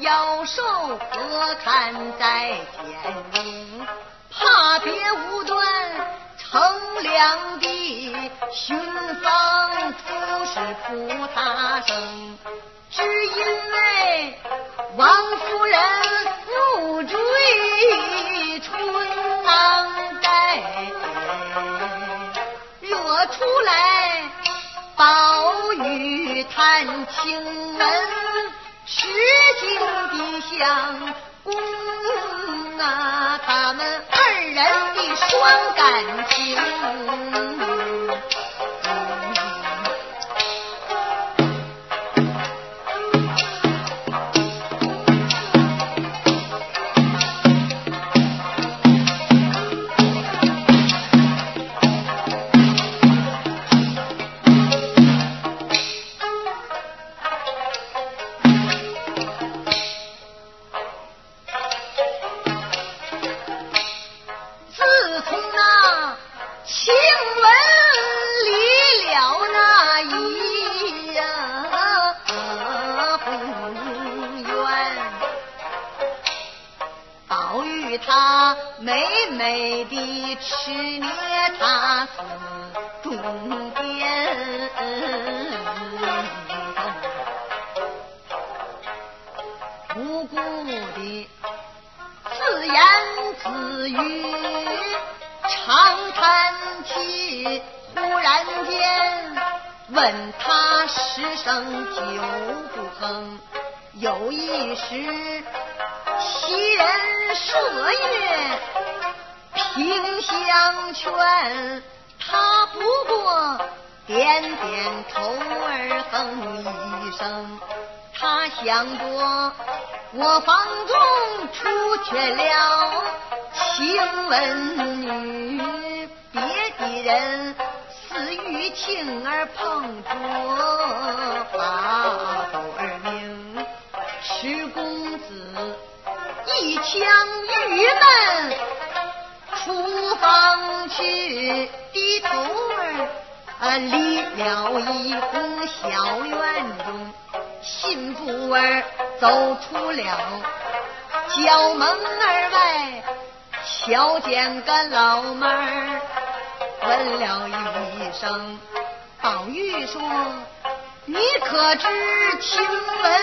妖兽何堪在天明，怕别无端乘凉地，寻芳不是菩萨生，只因为王夫人怒坠春囊袋，惹出来宝玉探亲门，十间。相公啊他们二人的双感情美的痴念，他是中年，无辜的自言自语，长叹气。忽然间，问他十声，九不吭。有一时，袭人射月。听相劝，他不过点点头儿哼一声，他想过我房中出去了，请问女别的人似与庆儿碰着，把斗儿明迟公子一腔郁闷。厨房去，低头儿，啊，立了一户小院中，信步儿走出了角门儿外。瞧见跟老妹儿问了一声：宝玉说：‘你可知晴雯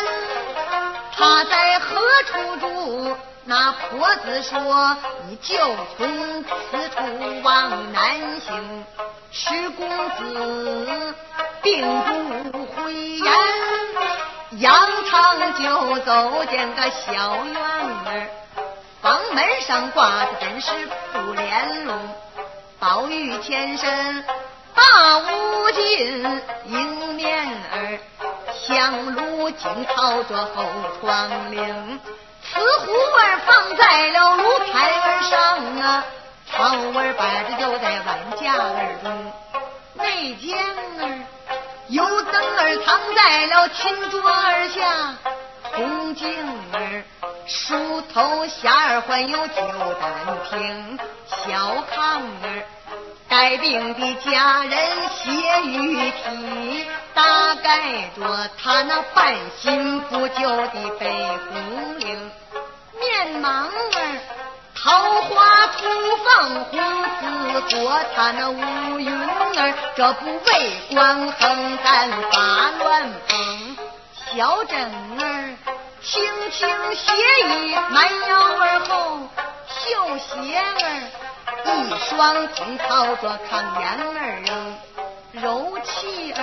她在何处住？’那婆子说：“你就从此处往南行，十公子并不回言。杨长就走进个小院儿，房门上挂的本是布帘笼，宝玉前身大屋进迎面儿，香炉紧靠着后窗棂。”瓷壶儿放在了炉台儿上啊，茶壶儿摆着就在碗架儿中，内间儿油灯儿藏在了琴桌儿下，红镜儿梳头匣儿还有酒胆瓶，小炕儿。带病的家人写玉体，大概着他那半新不旧的北红岭，面盲儿，桃花初放红，似火他那乌云儿，这不为官横干发乱蓬，小枕儿轻轻斜倚，蛮腰儿后绣鞋儿。一双通靠着炕沿儿扔，柔气儿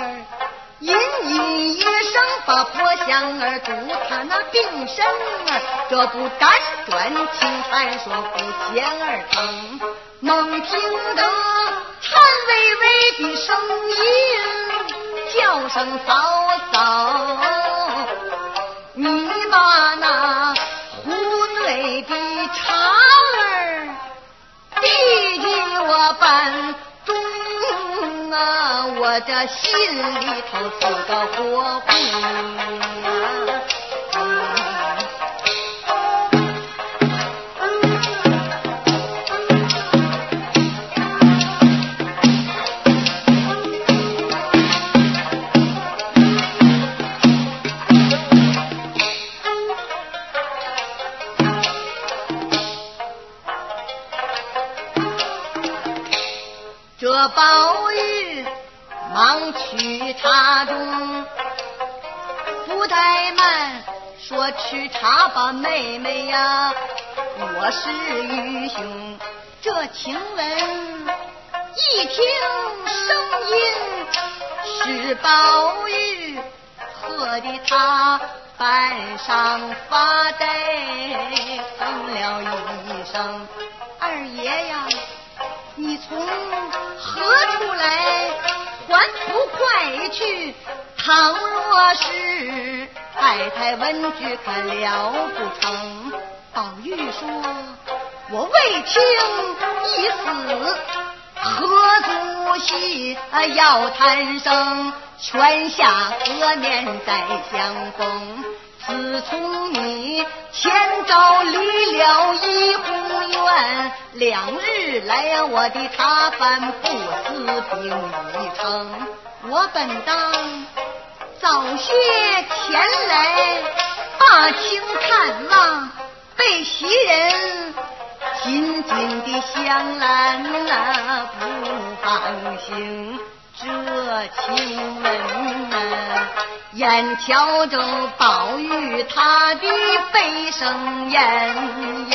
隐隐一声把破香儿堵他那病身儿，这不辗转轻弹说不嫌儿疼，猛听得颤巍巍的声音，叫声嫂嫂。你把那半钟啊，我这心里头是个火红。啊妹妹呀，我是愚兄。这晴雯，一听声音是宝玉，喝的他半晌发呆，哼了一声，二爷呀。你从何处来？还不快去！倘若是太太闻句，可了不成。宝玉说：“我未听一死，何足惜？要谈生，泉下何年再相逢。”自从你前朝离了怡红院，两日来呀，我的茶饭不思病已成。我本当早些前来把情看望，被袭人紧紧的相拦呐，不放心。这请问呐，眼瞧着宝玉他的悲声咽咽，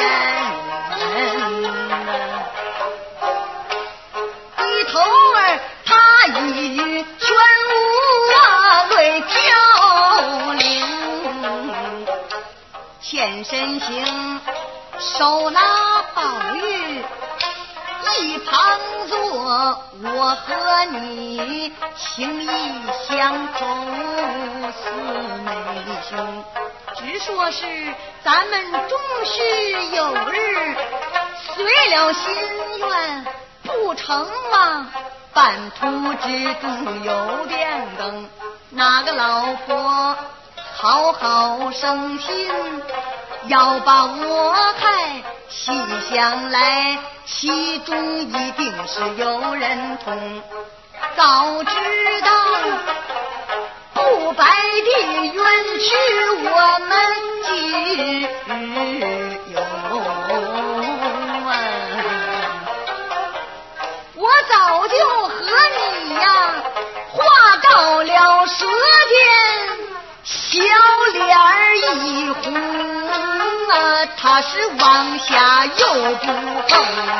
低头儿他一身行手拿宝玉。一旁坐，我和你情意相通，四妹兄。只说是咱们终须有日随了心愿，不成吗？半途之中有变更，哪个老婆好好生心，要把我害？细想来。其中一定是有人同，早知道不白的冤屈，我们今日有啊！我早就和你呀话到了舌他是往下又不横。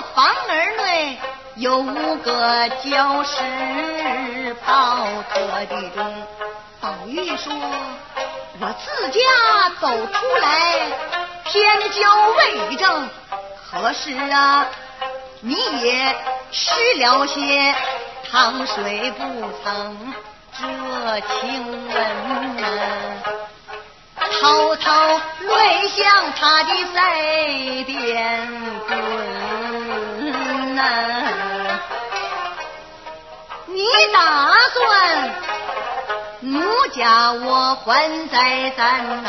房儿内有个教师跑特的中，宝玉说：“我自家走出来，天教未正，可是啊，你也吃了些汤水不曾？这请问，滔滔泪向他的腮边滚！你打算奴家我还在咱那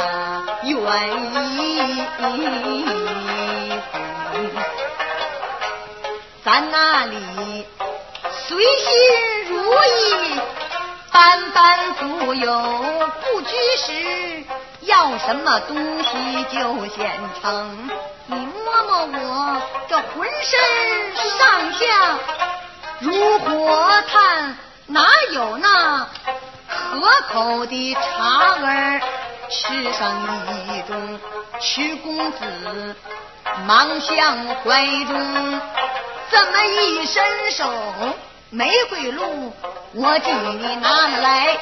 愿意？咱那里随心如意，般般富有不拘时，要什么东西就现成。你摸摸我这浑身上下如火炭，哪有那可口的茶儿？吃上一盅，屈公子忙向怀中。这么一伸手，玫瑰露，我替你拿来一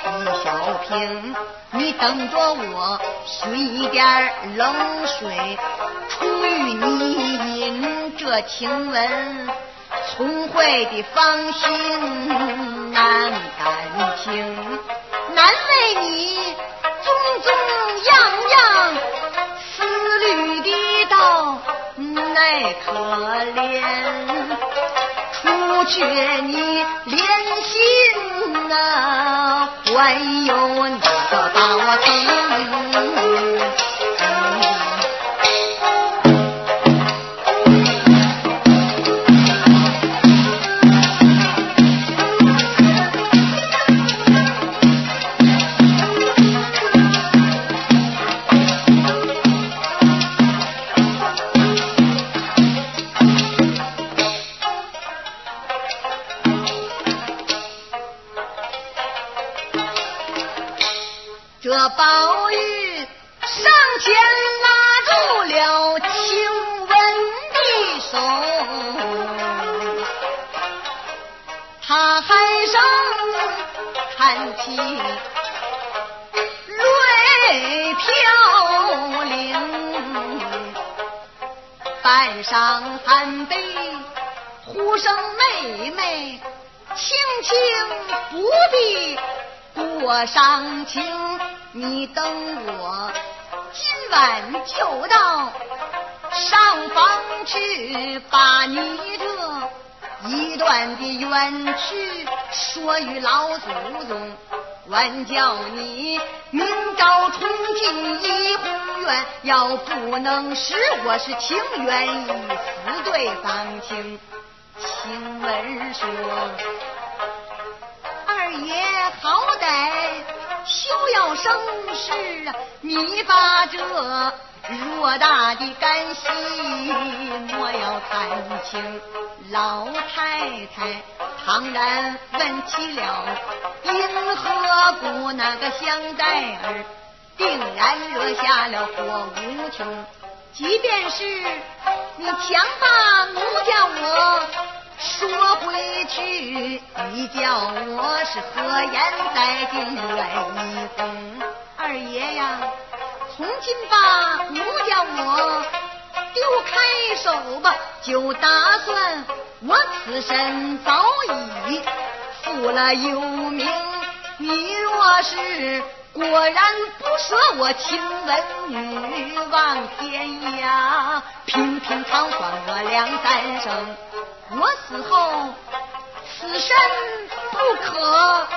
小瓶，你等着我寻一点冷水，出这晴雯，聪慧的芳心难感情，难为你种种样样思虑的到。奈可怜，除却你连心啊，还有那个把我动，他喊声叹气泪飘零，半晌半杯，呼声妹妹，轻轻不必过伤情。你等我今晚就到上房去，把你这一段的冤屈说与老祖宗。完叫你明朝重进怡红院，要不能使我是情愿一死对方情。请问说，二爷好歹休要生事，你把这。偌大的干系，莫要谈情。老太太倘然问起了因何故那个香袋儿，定然惹下了祸无穷。即便是你强把奴家我说回去，你叫我是何言在京愿意哄二爷呀？从今把奴家我丢开手吧，就打算我此身早已负了幽冥。你若是果然不舍我亲吻女，望天涯平平常算我两三生。我死后此身不可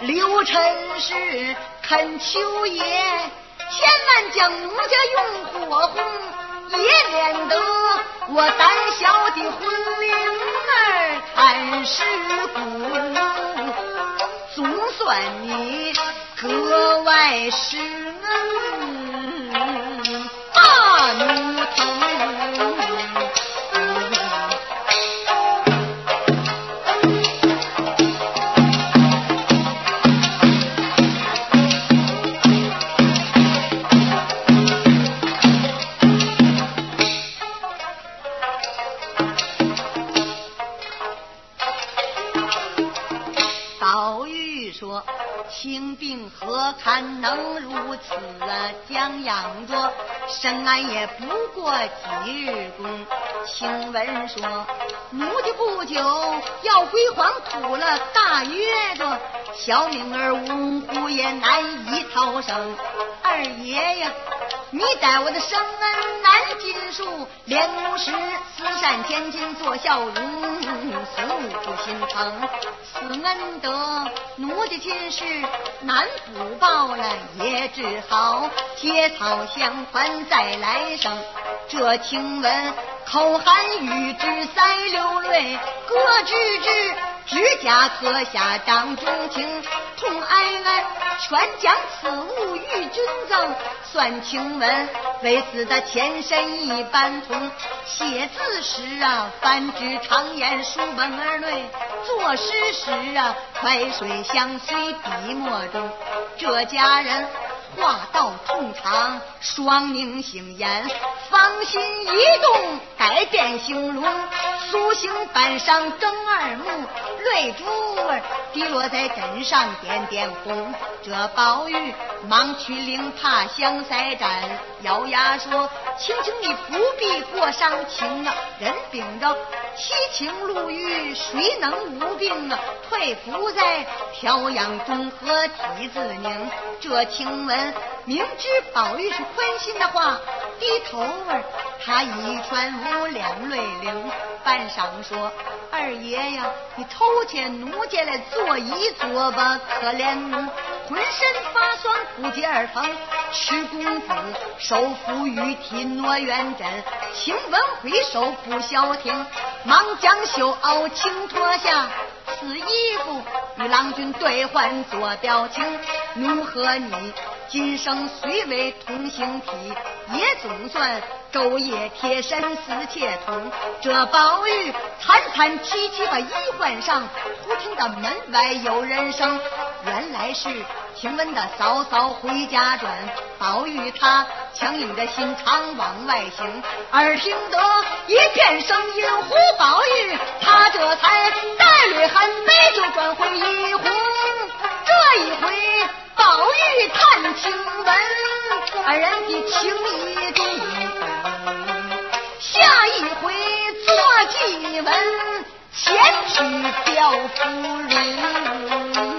留尘世，恳求爷。千万将奴家用火红，也免得我胆小的魂灵儿贪尸骨。总算你格外是死了将养着，生安也不过几日功。听闻说，奴家不久要归黄土了，大约着小敏儿呜呼也难以逃生。二爷呀，你待我的生恩难尽数，练武师慈善天津做孝容，素不心疼。此恩德，奴的今世难补报了，也只好结草相还再来生。这听闻口含玉指腮流泪，各知之指甲刻下掌中情，痛哀哀全将此物与君赠，算请问为死的前身一般同。写字时啊，反之常言书本而内；作诗时啊，快水相随笔墨中。这家人。话到痛长，双凝星眼，芳心一动，改变形容。苏醒半晌睁二目，泪珠儿滴落在枕上，点点红。这宝玉忙去领帕香腮毡，咬牙说：“请请你不必过伤情啊，人病着，七情六欲，谁能无病啊？退伏在调养中和体自宁。这晴雯。”明知宝玉是宽心的话，低头儿，他一串无两泪流。半晌说：“二爷呀，你偷天奴家来坐一坐吧。可怜奴浑身发酸，不解而疼。赤公子手扶玉梯挪远阵，请问回首不消停，忙将袖袄轻脱下。”此衣服与郎君兑换做表情，奴和你今生虽为同心体，也总算昼夜贴身似切同。这宝玉惨惨戚戚把衣换上，忽听得门外有人声，原来是晴雯的嫂嫂回家转。宝玉他强硬着心肠往外行，耳听得一片声音呼宝玉，他这才带泪含悲就转回一哄。这一回宝玉探晴雯，二人的情谊中，下一回做祭文，前去吊夫人。